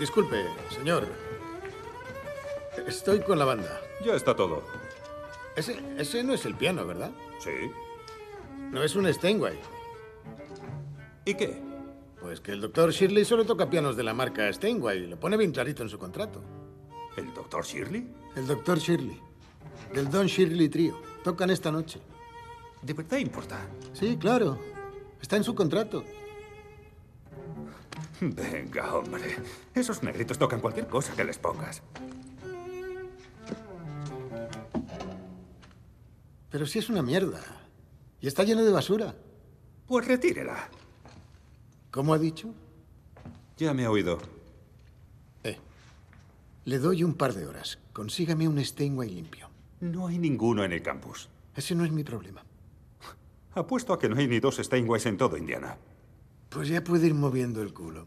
Disculpe, señor. Estoy con la banda. Ya está todo. Ese, ese no es el piano, ¿verdad? Sí. No es un Steinway. ¿Y qué? Pues que el doctor Shirley solo toca pianos de la marca Steinway. Lo pone bien clarito en su contrato. ¿El doctor Shirley? El doctor Shirley. Del Don Shirley Trio. Tocan esta noche. ¿De verdad importa? Sí, claro. Está en su contrato. Venga, hombre. Esos negritos tocan cualquier cosa que les pongas. Pero si es una mierda. Y está lleno de basura. Pues retírela. ¿Cómo ha dicho? Ya me ha oído. Eh. Le doy un par de horas. Consígame un Steinway limpio. No hay ninguno en el campus. Ese no es mi problema. Apuesto a que no hay ni dos Steinways en todo Indiana. Pues ya puede ir moviendo el culo.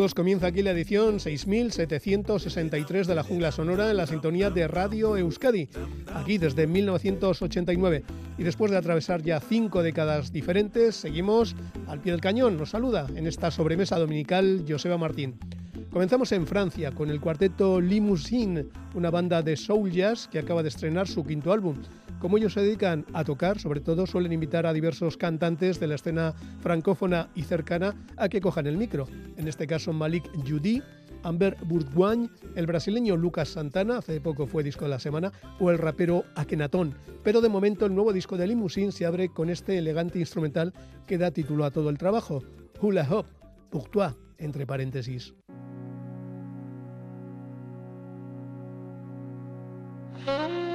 Comienza aquí la edición 6763 de la Jungla Sonora en la sintonía de Radio Euskadi, aquí desde 1989. Y después de atravesar ya cinco décadas diferentes, seguimos al pie del cañón. Nos saluda en esta sobremesa dominical Joseba Martín. Comenzamos en Francia con el cuarteto Limousine, una banda de soul jazz que acaba de estrenar su quinto álbum. Como ellos se dedican a tocar, sobre todo suelen invitar a diversos cantantes de la escena francófona y cercana a que cojan el micro. En este caso Malik Judy, Amber Bourgoin, el brasileño Lucas Santana, hace poco fue disco de la semana, o el rapero Akenatón. Pero de momento el nuevo disco de Limousine se abre con este elegante instrumental que da título a todo el trabajo, Hula Hop, Pour toi, entre paréntesis.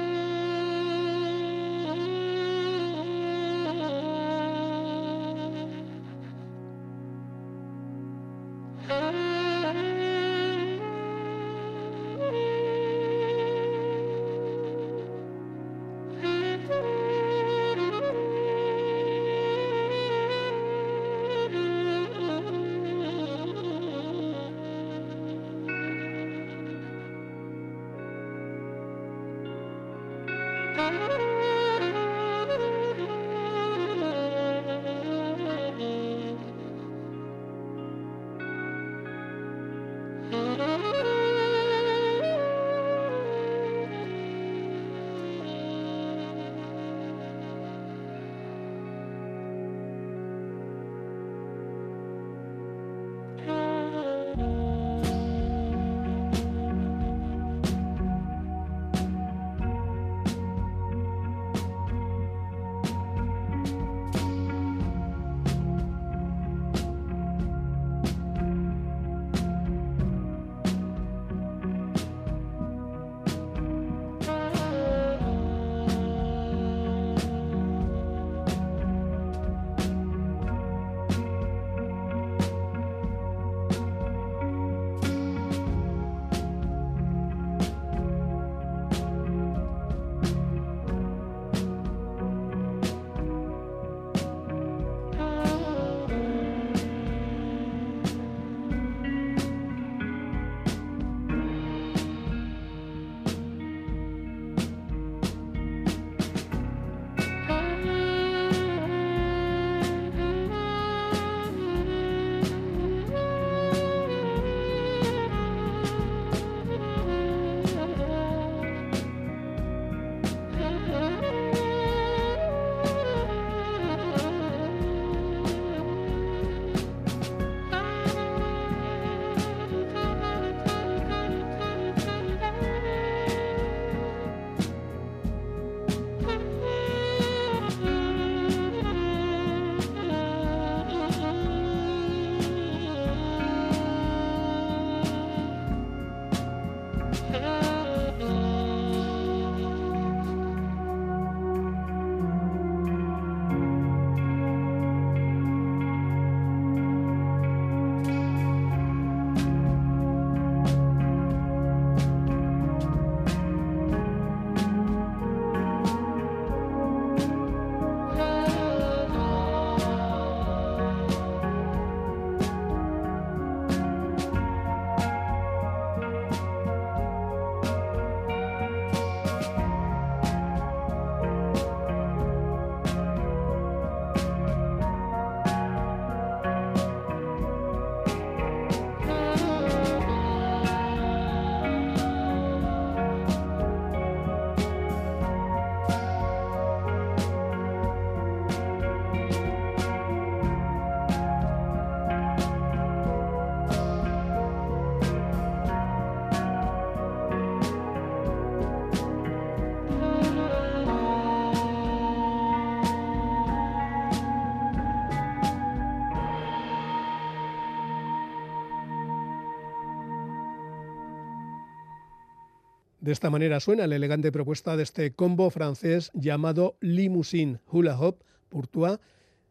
De esta manera suena la elegante propuesta de este combo francés llamado Limousine Hula Hop Pourtois.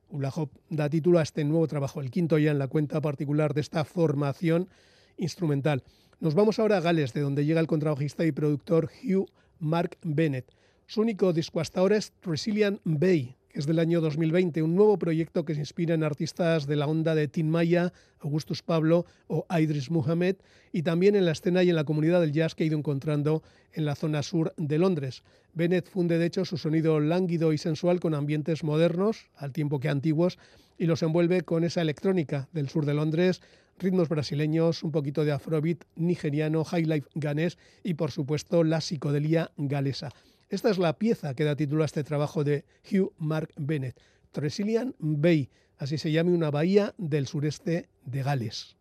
Hula Hop da título a este nuevo trabajo, el quinto ya en la cuenta particular de esta formación instrumental. Nos vamos ahora a Gales, de donde llega el contrabajista y productor Hugh Mark Bennett. Su único disco hasta ahora es Resilient Bay, es del año 2020, un nuevo proyecto que se inspira en artistas de la onda de Tim Maya, Augustus Pablo o Idris Muhammad, y también en la escena y en la comunidad del jazz que ha ido encontrando en la zona sur de Londres. Bennett funde de hecho su sonido lánguido y sensual con ambientes modernos, al tiempo que antiguos, y los envuelve con esa electrónica del sur de Londres, ritmos brasileños, un poquito de afrobeat nigeriano, highlife ganés y por supuesto la psicodelia galesa. Esta es la pieza que da título a este trabajo de Hugh Mark Bennett, Tresillian Bay, así se llama una bahía del sureste de Gales.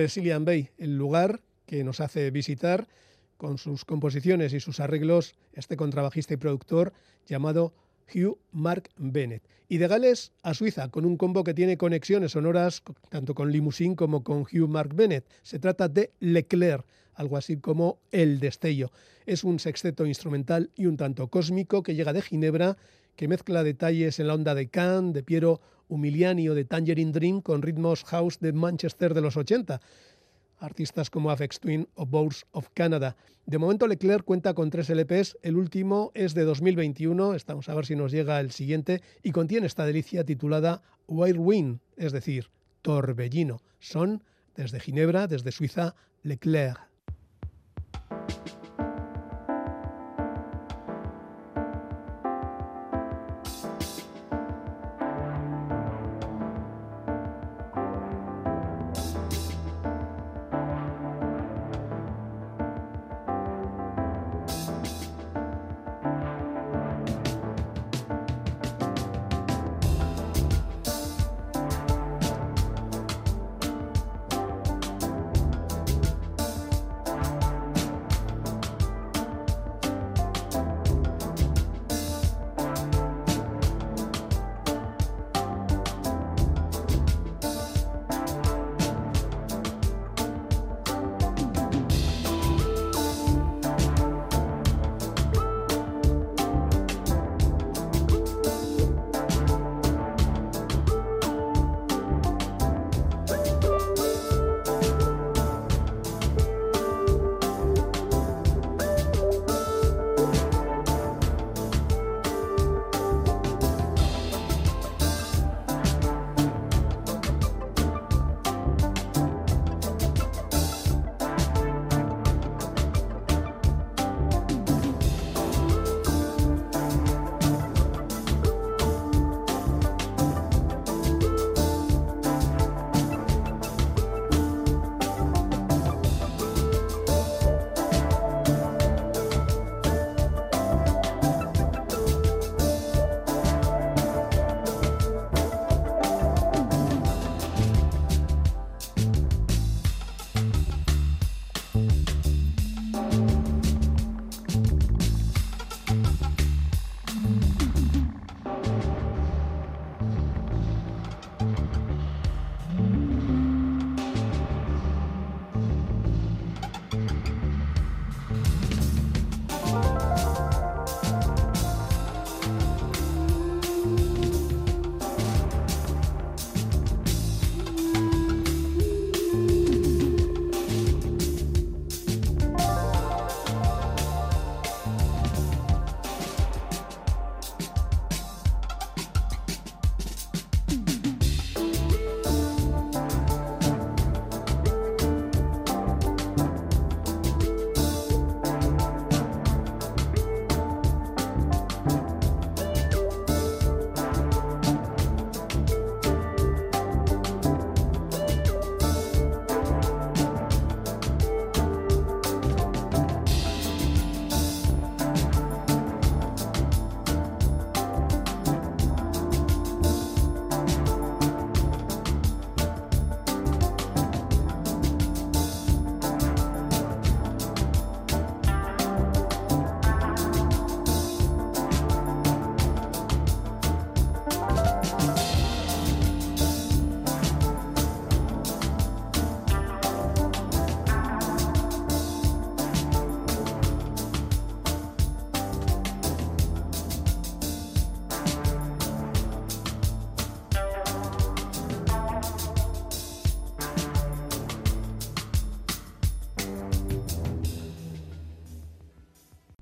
Tresillian Bay, el lugar que nos hace visitar con sus composiciones y sus arreglos este contrabajista y productor llamado Hugh Mark Bennett. Y de Gales a Suiza, con un combo que tiene conexiones sonoras tanto con Limousine como con Hugh Mark Bennett. Se trata de Leclerc, algo así como El Destello. Es un sexteto instrumental y un tanto cósmico que llega de Ginebra, que mezcla detalles en la onda de Cannes, de Piero Umiliani o de Tangerine Dream con ritmos house de Manchester de los 80 artistas como Afex Twin o Bows of Canada. De momento Leclerc cuenta con tres LPs, el último es de 2021, estamos a ver si nos llega el siguiente, y contiene esta delicia titulada Wind, es decir, Torbellino. Son, desde Ginebra, desde Suiza, Leclerc.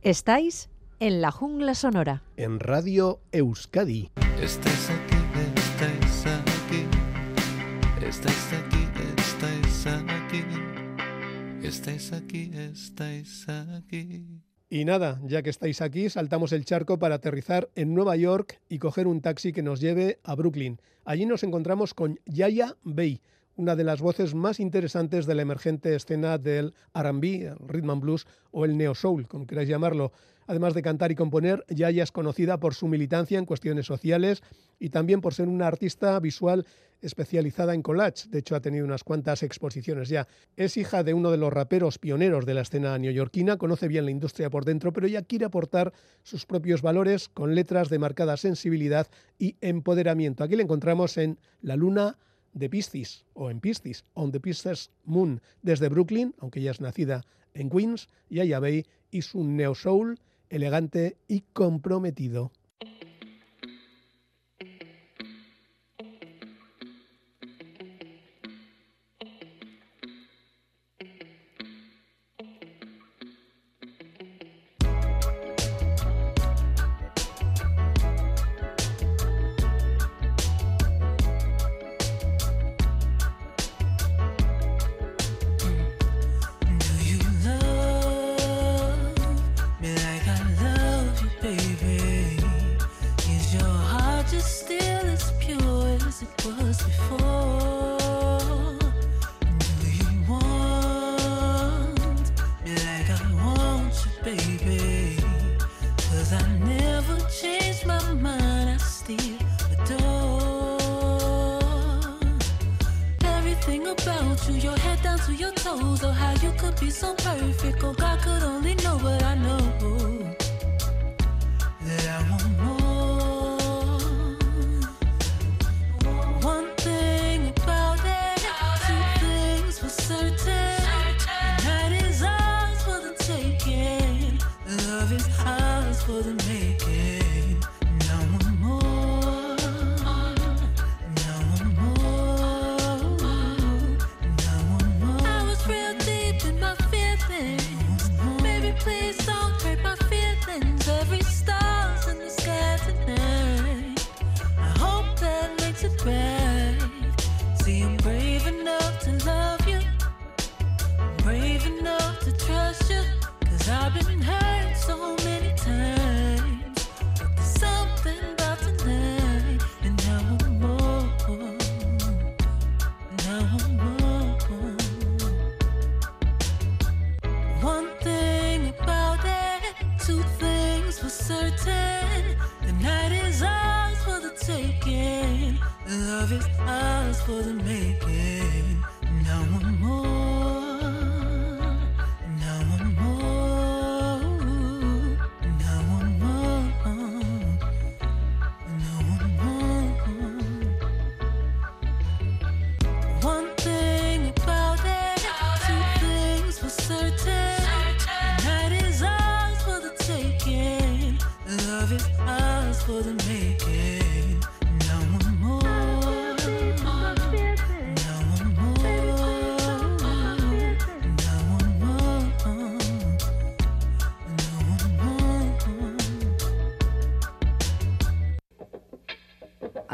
Estáis en la jungla sonora. En Radio Euskadi. Estáis aquí, estáis aquí. Estáis aquí, estáis aquí. Estáis aquí, estáis aquí. Y nada, ya que estáis aquí, saltamos el charco para aterrizar en Nueva York y coger un taxi que nos lleve a Brooklyn. Allí nos encontramos con Yaya Bey, una de las voces más interesantes de la emergente escena del R&B, el rhythm and blues o el neo soul, como queráis llamarlo. Además de cantar y componer, Yaya es conocida por su militancia en cuestiones sociales y también por ser una artista visual especializada en collage. De hecho, ha tenido unas cuantas exposiciones ya. Es hija de uno de los raperos pioneros de la escena neoyorquina, conoce bien la industria por dentro, pero ella quiere aportar sus propios valores con letras de marcada sensibilidad y empoderamiento. Aquí la encontramos en La Luna de Piscis o en Piscis, On the Pisces Moon, desde Brooklyn, aunque ella es nacida en Queens, y allá veis, y su neo soul elegante y comprometido. down to your toes. Oh, how you could be so perfect. Oh, God could only know what I know. That I want more. One thing about it, two things for certain. The night is ours for the taking. Love is ours for the making.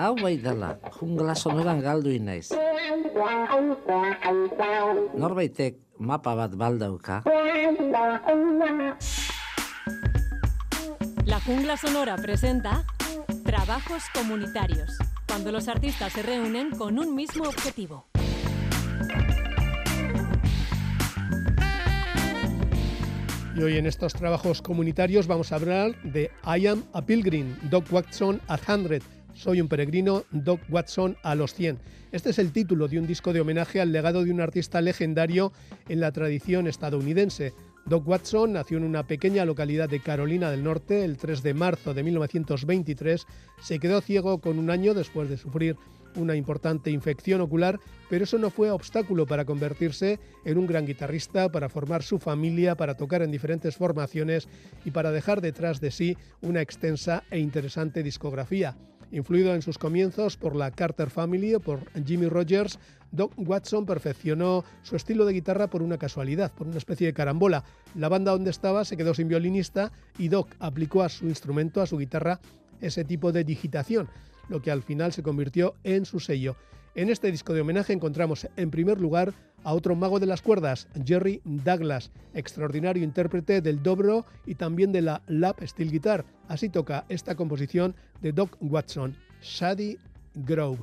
Hau bai dela, jungla sonoran galdu inaiz. Norbaitek mapa bat baldauka. La Jungla Sonora presenta Trabajos Comunitarios, cuando los artistas se reúnen con un mismo objetivo. Y hoy en estos trabajos comunitarios vamos a hablar de I Am a Pilgrim, Doc Watson at 100, soy un peregrino, Doc Watson a los 100. Este es el título de un disco de homenaje al legado de un artista legendario en la tradición estadounidense. Doc Watson nació en una pequeña localidad de Carolina del Norte el 3 de marzo de 1923. Se quedó ciego con un año después de sufrir una importante infección ocular, pero eso no fue obstáculo para convertirse en un gran guitarrista, para formar su familia, para tocar en diferentes formaciones y para dejar detrás de sí una extensa e interesante discografía. Influido en sus comienzos por la Carter Family o por Jimmy Rogers, Doc Watson perfeccionó su estilo de guitarra por una casualidad, por una especie de carambola. La banda donde estaba se quedó sin violinista y Doc aplicó a su instrumento, a su guitarra, ese tipo de digitación, lo que al final se convirtió en su sello. En este disco de homenaje encontramos en primer lugar a otro mago de las cuerdas, Jerry Douglas, extraordinario intérprete del dobro y también de la lap steel guitar. Así toca esta composición de Doc Watson, Shady Grove.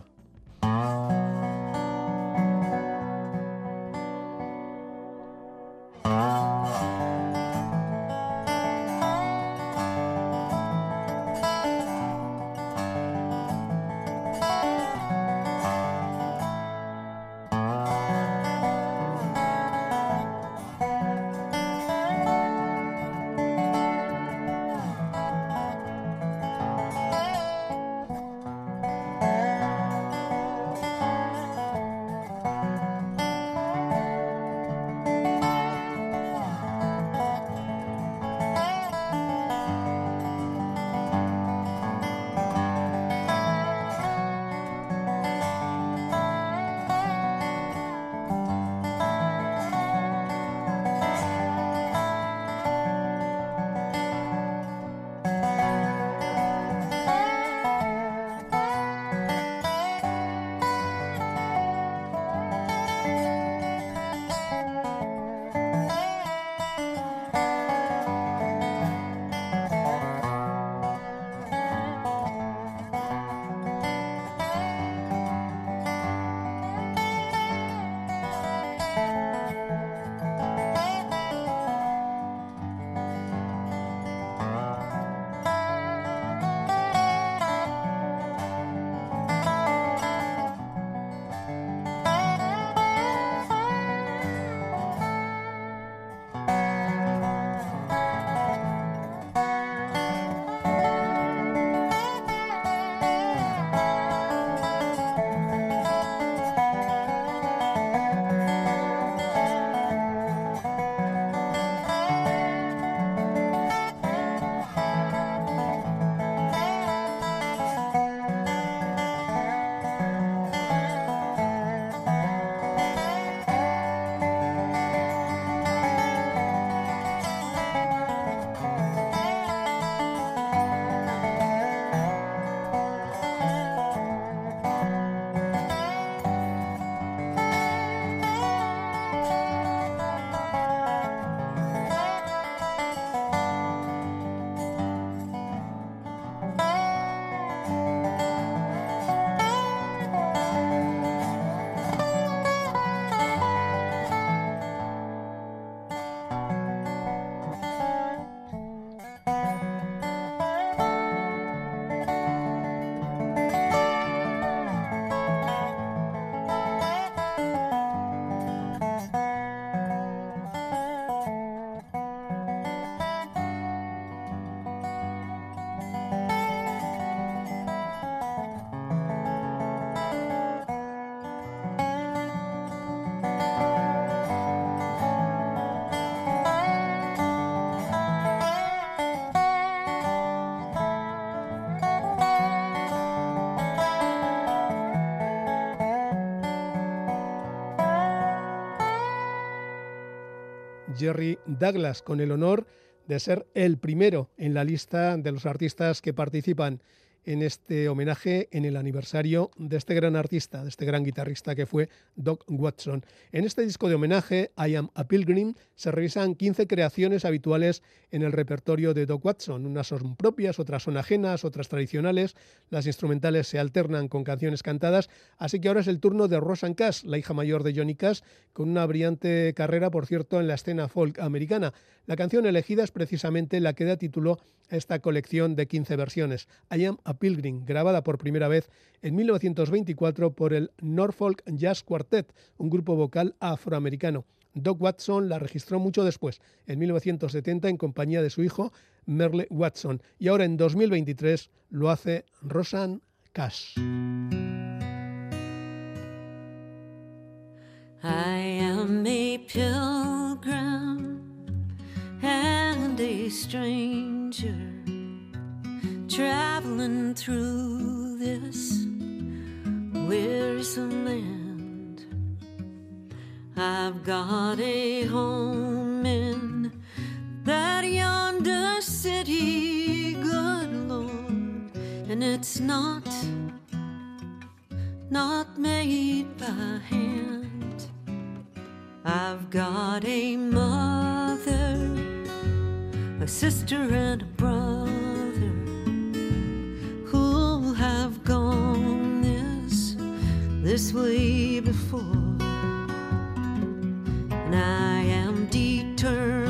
Jerry Douglas, con el honor de ser el primero en la lista de los artistas que participan en este homenaje en el aniversario de este gran artista, de este gran guitarrista que fue Doc Watson. En este disco de homenaje, I Am a Pilgrim, se revisan 15 creaciones habituales en el repertorio de Doc Watson. Unas son propias, otras son ajenas, otras tradicionales. Las instrumentales se alternan con canciones cantadas. Así que ahora es el turno de Rosanne Cash, la hija mayor de Johnny Cash, con una brillante carrera, por cierto, en la escena folk americana. La canción elegida es precisamente la que da título a esta colección de 15 versiones, I Am Pilgrim, grabada por primera vez en 1924 por el Norfolk Jazz Quartet, un grupo vocal afroamericano. Doc Watson la registró mucho después, en 1970, en compañía de su hijo Merle Watson, y ahora en 2023 lo hace Rosanne Cash. Traveling through this wearisome land. I've got a home in that yonder city, good Lord, and it's not not made by hand. I've got a mother, a sister, and a brother this way before, and I am determined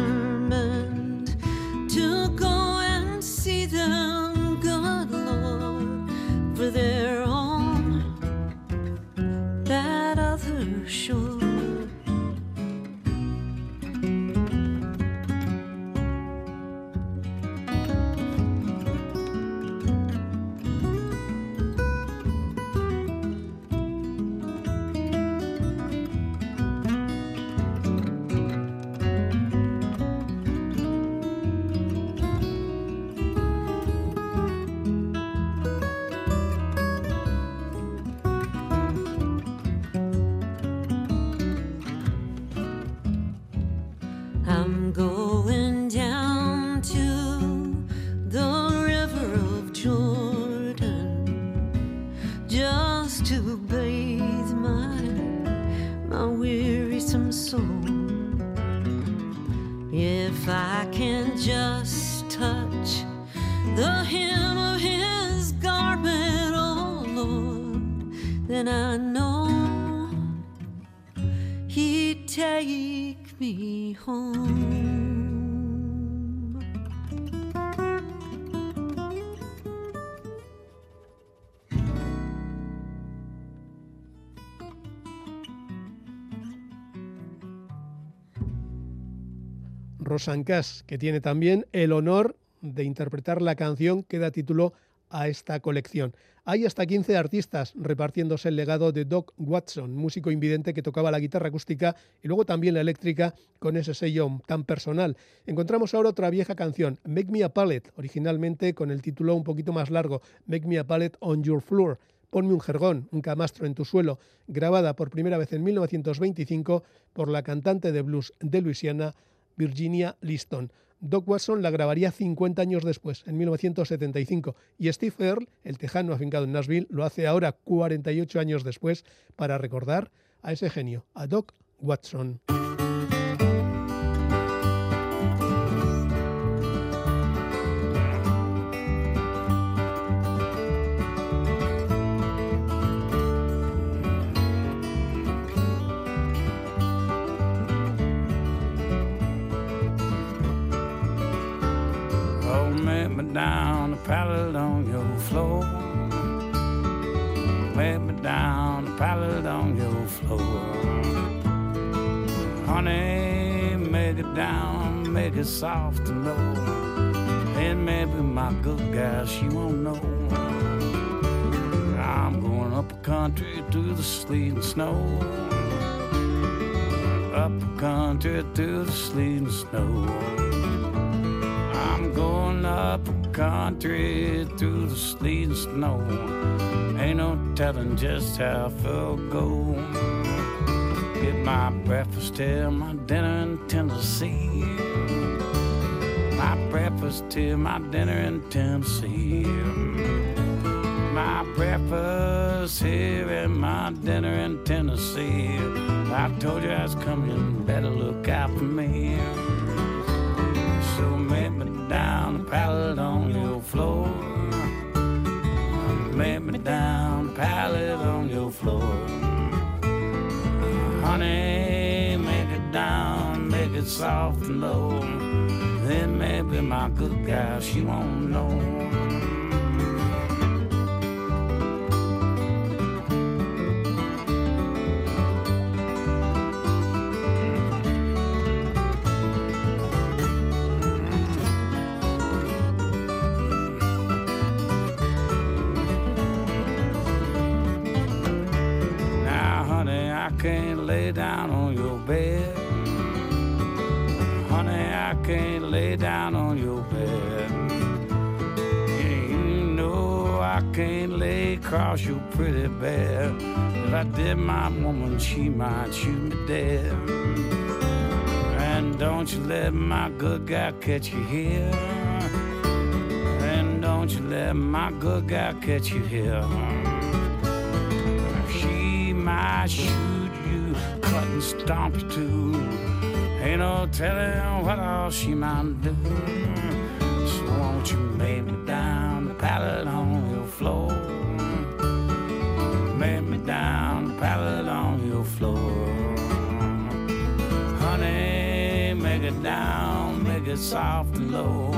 Rosan Cass, que tiene también el honor de interpretar la canción que da título a esta colección. Hay hasta 15 artistas repartiéndose el legado de Doc Watson, músico invidente que tocaba la guitarra acústica y luego también la eléctrica con ese sello tan personal. Encontramos ahora otra vieja canción, Make Me a Palette, originalmente con el título un poquito más largo, Make Me a Palette on Your Floor. Ponme un jergón, un camastro en tu suelo, grabada por primera vez en 1925 por la cantante de blues de Luisiana, Virginia Liston. Doc Watson la grabaría 50 años después, en 1975, y Steve Earle, el tejano afincado en Nashville, lo hace ahora 48 años después para recordar a ese genio, a Doc Watson. Pallet on your floor. Met me down pallet on your floor. Honey, make it down, make it soft and low. And maybe my good gal, she won't know. I'm going up a country through the sleet and snow. Up a country through the sleet and snow. I'm going up country through the sleet and snow. Ain't no telling just how far I'll go. Get my breakfast till my dinner in Tennessee. My breakfast till my dinner in Tennessee. My breakfast here and my dinner in Tennessee. I told you I was coming, better look out for me. So make me down the pallet it soft and low. Then maybe my good gal, she won't know. Lay down on your bed. And You know I can't lay across your pretty bed. If I did, my woman, she might shoot me dead. And don't you let my good guy catch you here. And don't you let my good guy catch you here. She might shoot you, cut and stomp you too. Ain't no telling what all she might do. So won't you lay me down the pallet on your floor? Lay me down the pallet on your floor. Honey, make it down, make it soft and low.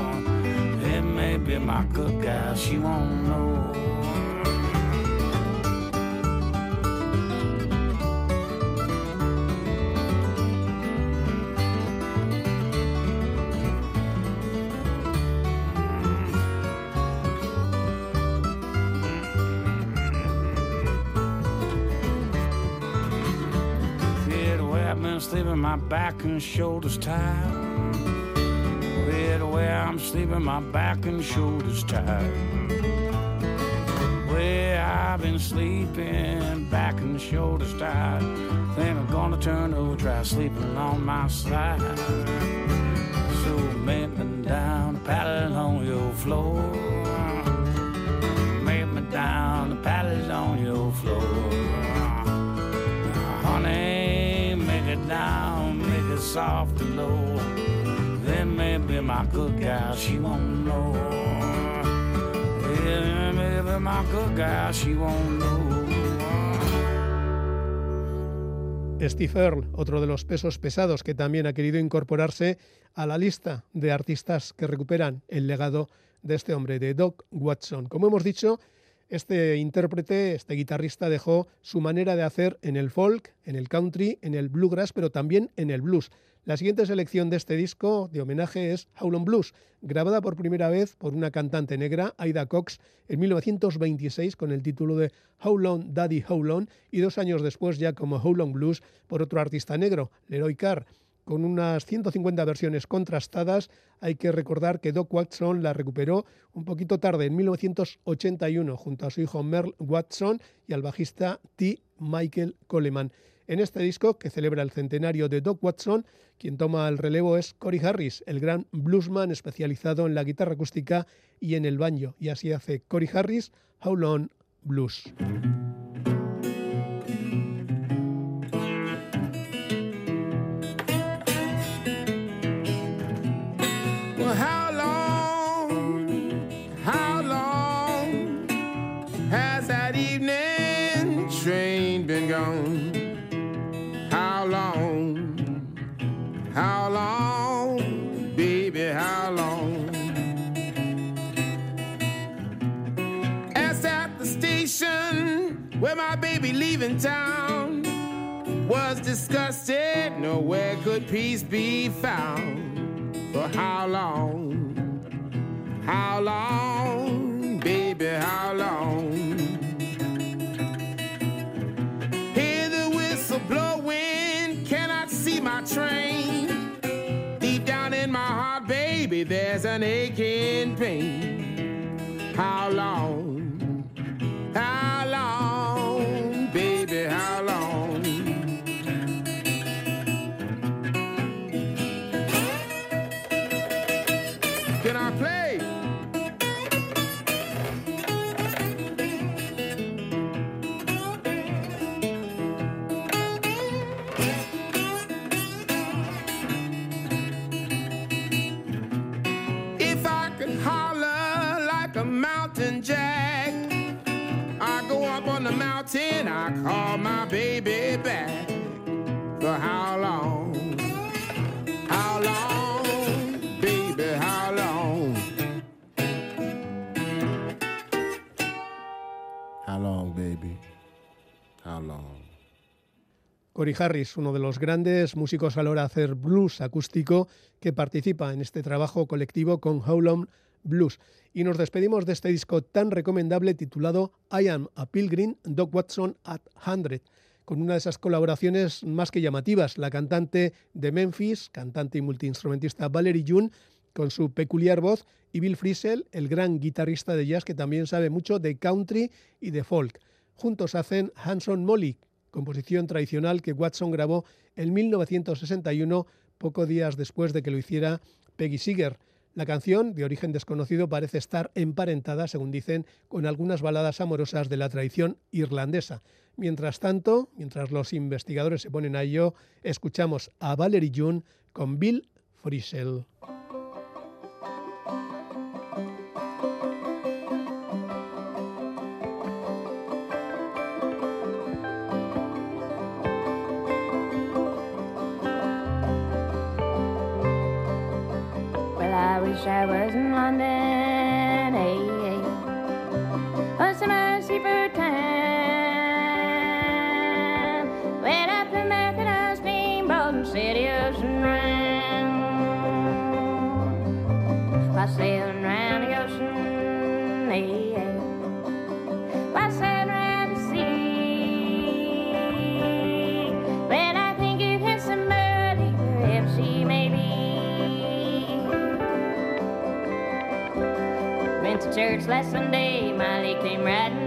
It may be my good gal, she won't know. My back and shoulders tired. The way I'm sleeping, my back and shoulders tired. Way I've been sleeping, back and shoulders tired. Think I'm gonna turn over, try sleeping on my side. So make me down, pallet on your floor. Steve Earle, otro de los pesos pesados que también ha querido incorporarse a la lista de artistas que recuperan el legado de este hombre, de Doc Watson. Como hemos dicho, este intérprete, este guitarrista dejó su manera de hacer en el folk, en el country, en el bluegrass, pero también en el blues. La siguiente selección de este disco de homenaje es Howlin' Blues, grabada por primera vez por una cantante negra, Aida Cox, en 1926 con el título de Howlin' Daddy Howlin' y dos años después ya como Howlin' Blues por otro artista negro, Leroy Carr. Con unas 150 versiones contrastadas, hay que recordar que Doc Watson la recuperó un poquito tarde, en 1981, junto a su hijo Merle Watson y al bajista T. Michael Coleman. En este disco, que celebra el centenario de Doc Watson, quien toma el relevo es Cory Harris, el gran bluesman especializado en la guitarra acústica y en el banjo. Y así hace Cory Harris, How Long Blues. How long, baby, how long? As at the station where my baby leaving town was disgusted, nowhere could peace be found. For how long? How long, baby, how long? There's an aching pain. How long? Cory Harris, uno de los grandes músicos a la hora de hacer blues acústico que participa en este trabajo colectivo con Howlin' Blues. Y nos despedimos de este disco tan recomendable titulado I Am a Pilgrim, Doc Watson at 100, con una de esas colaboraciones más que llamativas, la cantante de Memphis, cantante y multiinstrumentista Valerie June, con su peculiar voz, y Bill Frisell, el gran guitarrista de jazz que también sabe mucho de country y de folk. Juntos hacen Hanson Molly, composición tradicional que Watson grabó en 1961, pocos días después de que lo hiciera Peggy Seeger. La canción, de origen desconocido, parece estar emparentada, según dicen, con algunas baladas amorosas de la tradición irlandesa. Mientras tanto, mientras los investigadores se ponen a ello, escuchamos a Valerie June con Bill Frisell. Wish I was in London, hey, hey. Oh, some mercy for time. Went up the Methodist steamboat and city ocean ran. By sailing round the ocean, hey, church last Sunday, my leg came riding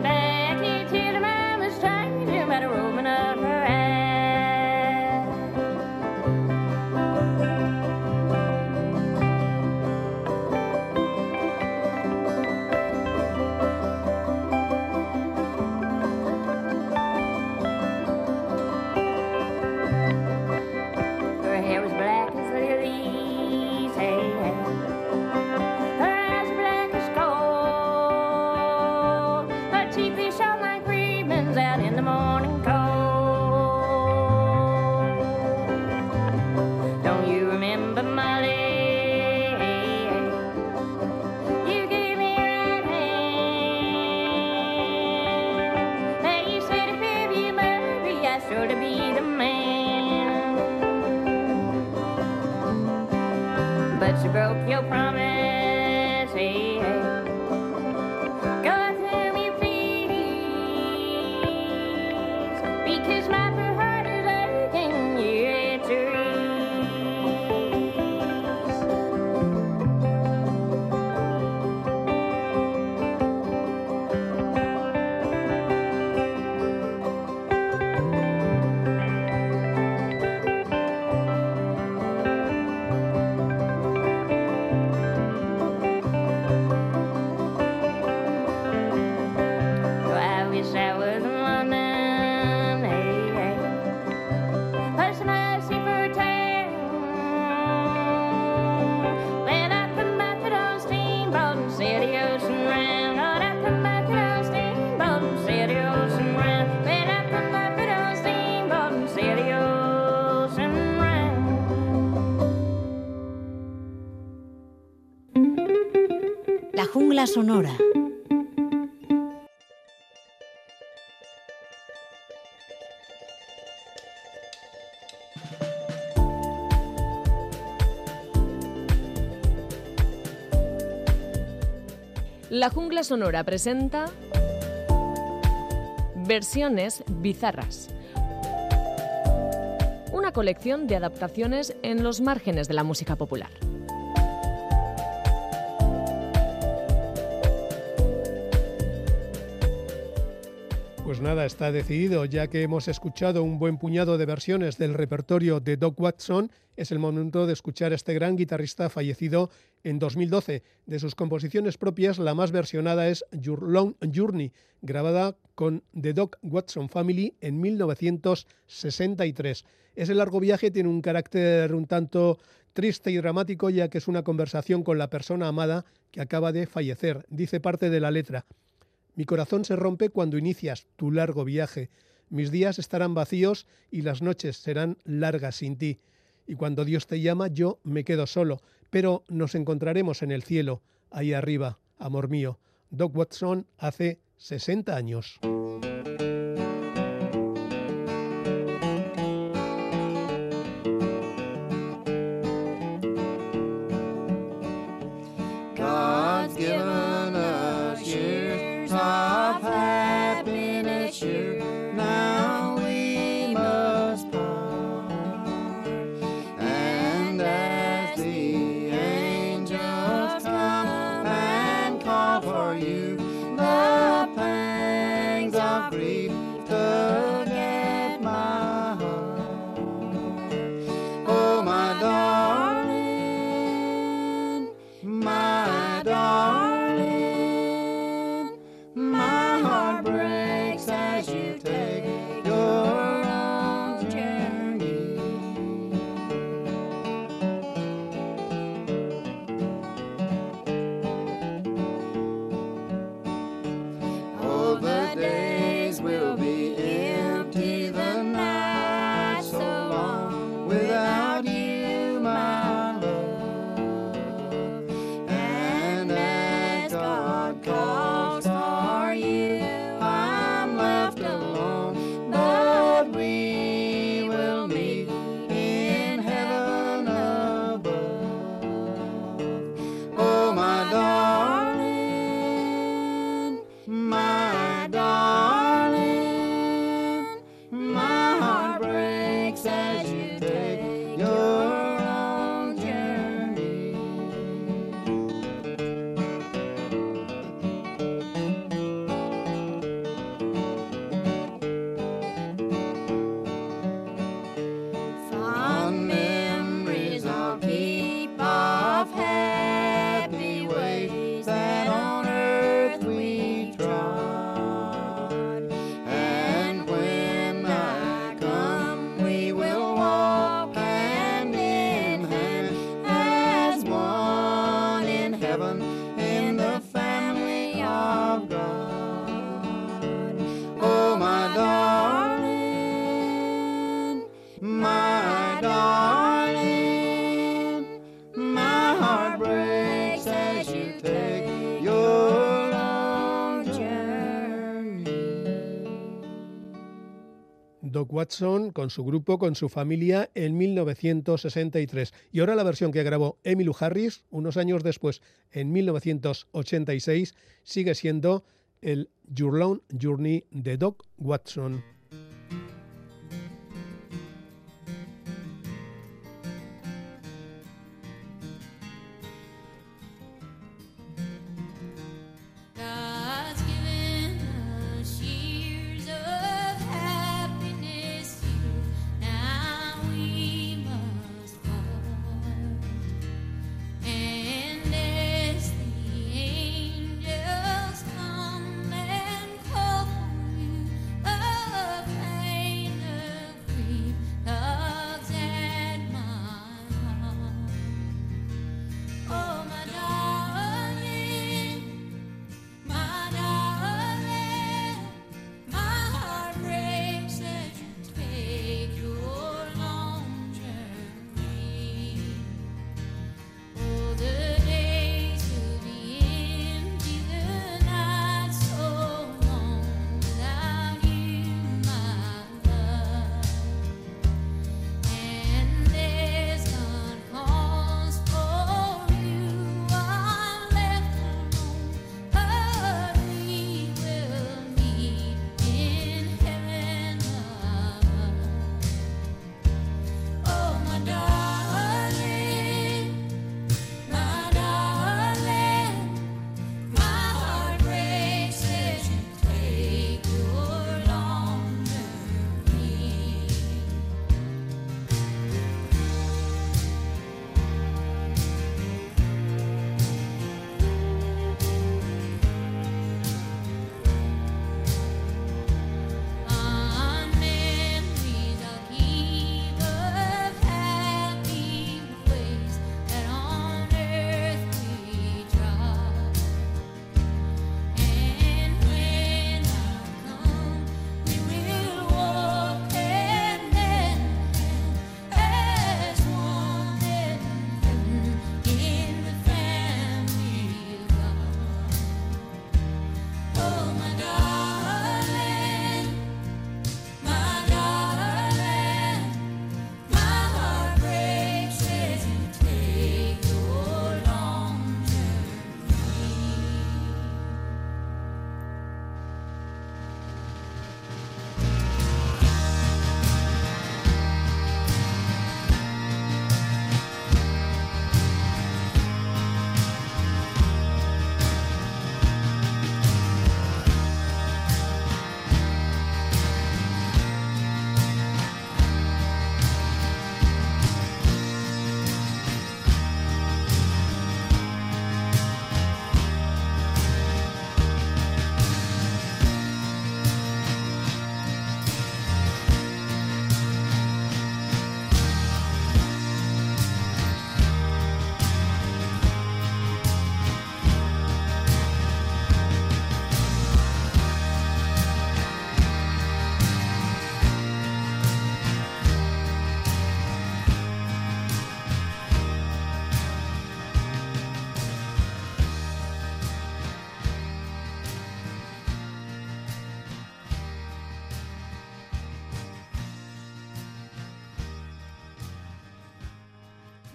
sonora. La jungla sonora presenta Versiones bizarras. Una colección de adaptaciones en los márgenes de la música popular. Pues nada, está decidido, ya que hemos escuchado un buen puñado de versiones del repertorio de Doc Watson, es el momento de escuchar a este gran guitarrista fallecido en 2012. De sus composiciones propias, la más versionada es Your Long Journey, grabada con The Doc Watson Family en 1963. Ese largo viaje tiene un carácter un tanto triste y dramático, ya que es una conversación con la persona amada que acaba de fallecer, dice parte de la letra. Mi corazón se rompe cuando inicias tu largo viaje. Mis días estarán vacíos y las noches serán largas sin ti. Y cuando Dios te llama, yo me quedo solo, pero nos encontraremos en el cielo, ahí arriba, amor mío. Doc Watson hace 60 años. Doc Watson con su grupo, con su familia en 1963. Y ahora la versión que grabó Emmylou Harris unos años después, en 1986, sigue siendo el Your Long Journey de Doc Watson.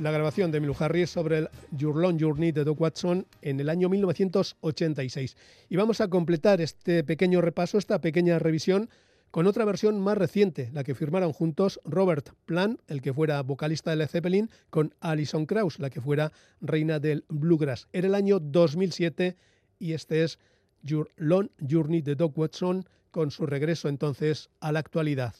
La grabación de Milu Harris sobre el Your Long Journey de Doc Watson en el año 1986. Y vamos a completar este pequeño repaso, esta pequeña revisión, con otra versión más reciente, la que firmaron juntos Robert Plant, el que fuera vocalista de Led Zeppelin, con Alison Krauss, la que fuera reina del bluegrass. Era el año 2007 y este es Your Long Journey de Doc Watson con su regreso entonces a la actualidad.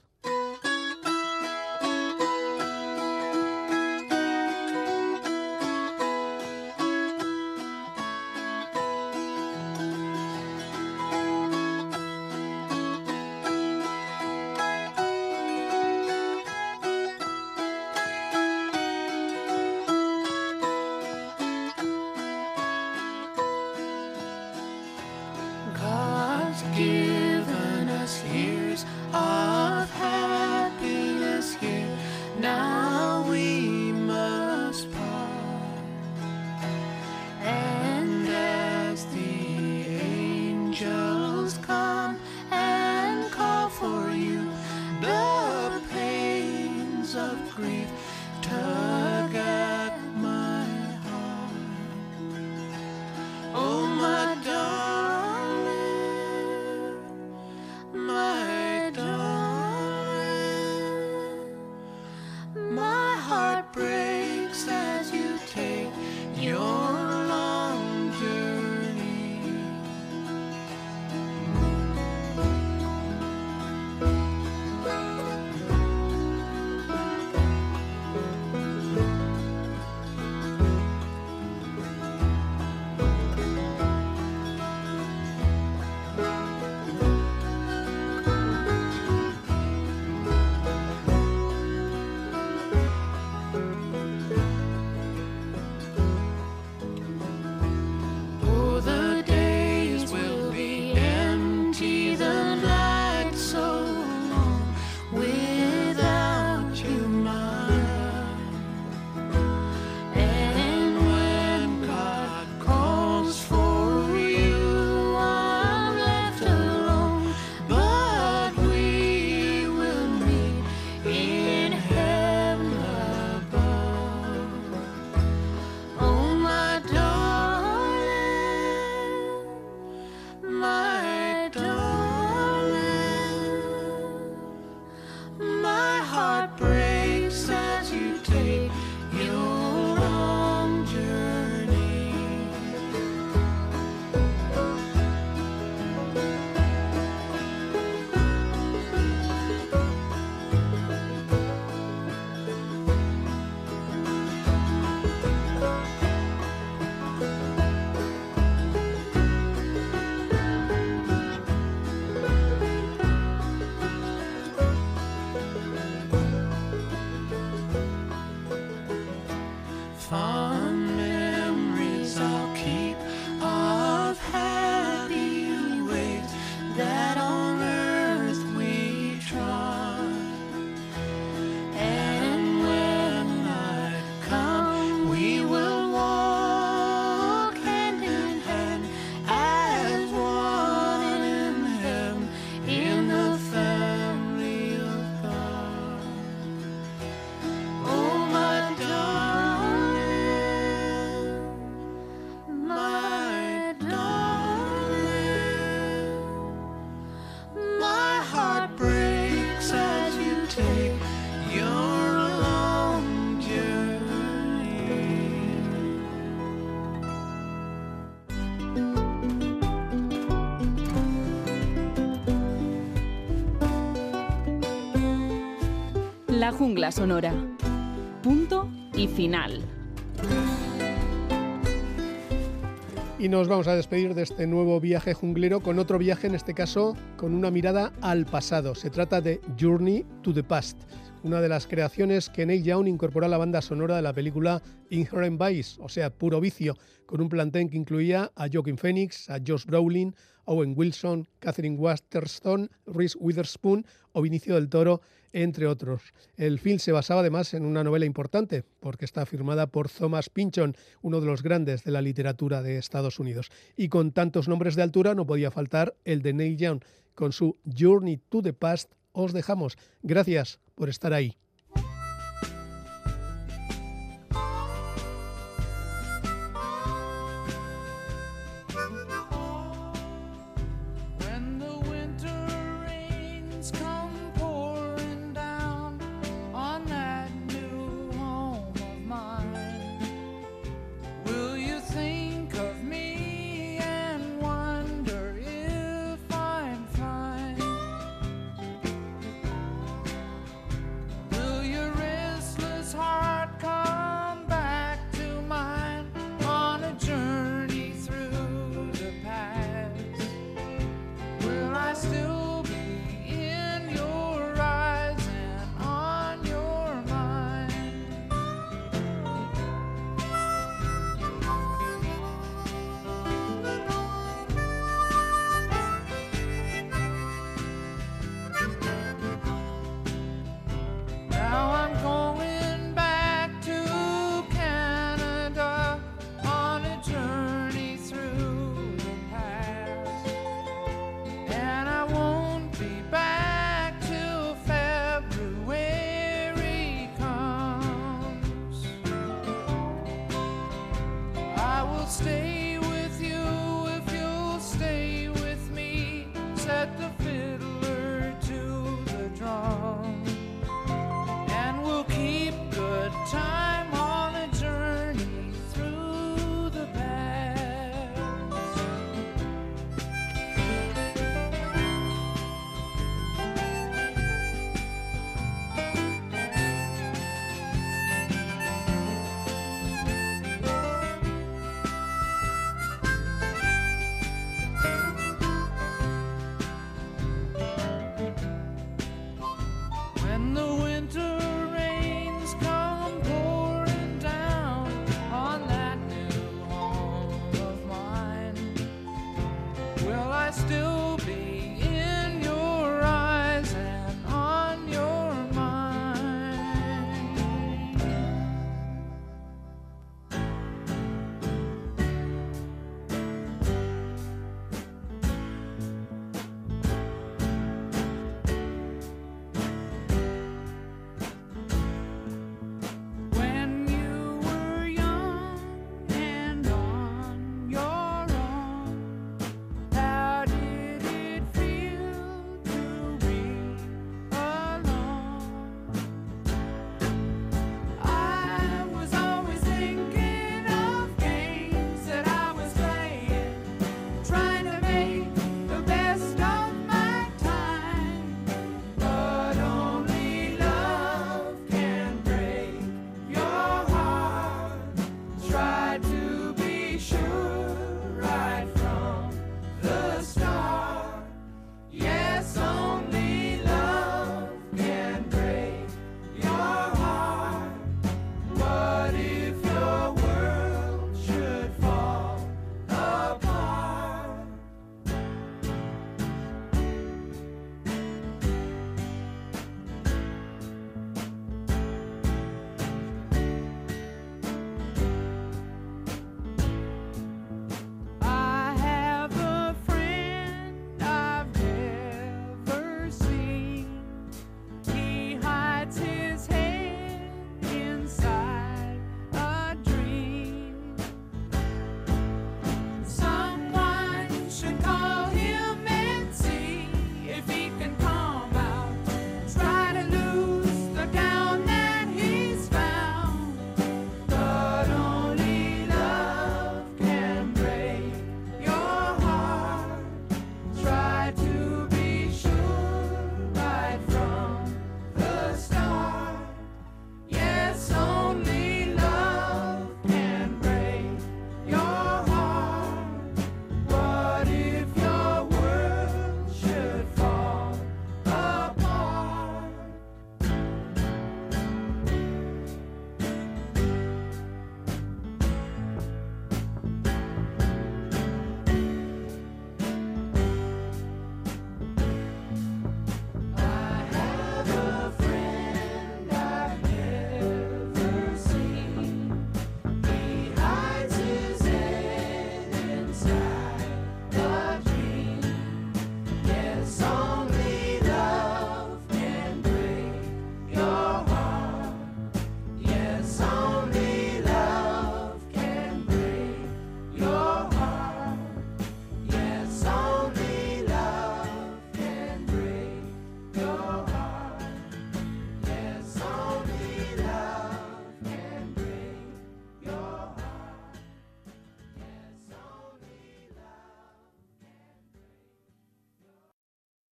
on jungla sonora. Punto y final. Y nos vamos a despedir de este nuevo viaje junglero con otro viaje, en este caso con una mirada al pasado. Se trata de Journey to the Past, una de las creaciones que Neil Young incorporó a la banda sonora de la película Inherent Vice, o sea, puro vicio, con un plantel que incluía a Joaquin Phoenix, a Josh Brolin, Owen Wilson, Catherine Waterston, Reese Witherspoon o Vinicio del Toro, entre otros. El film se basaba además en una novela importante, porque está firmada por Thomas Pynchon, uno de los grandes de la literatura de Estados Unidos. Y con tantos nombres de altura no podía faltar el de Neil Young. Con su Journey to the Past os dejamos. Gracias por estar ahí.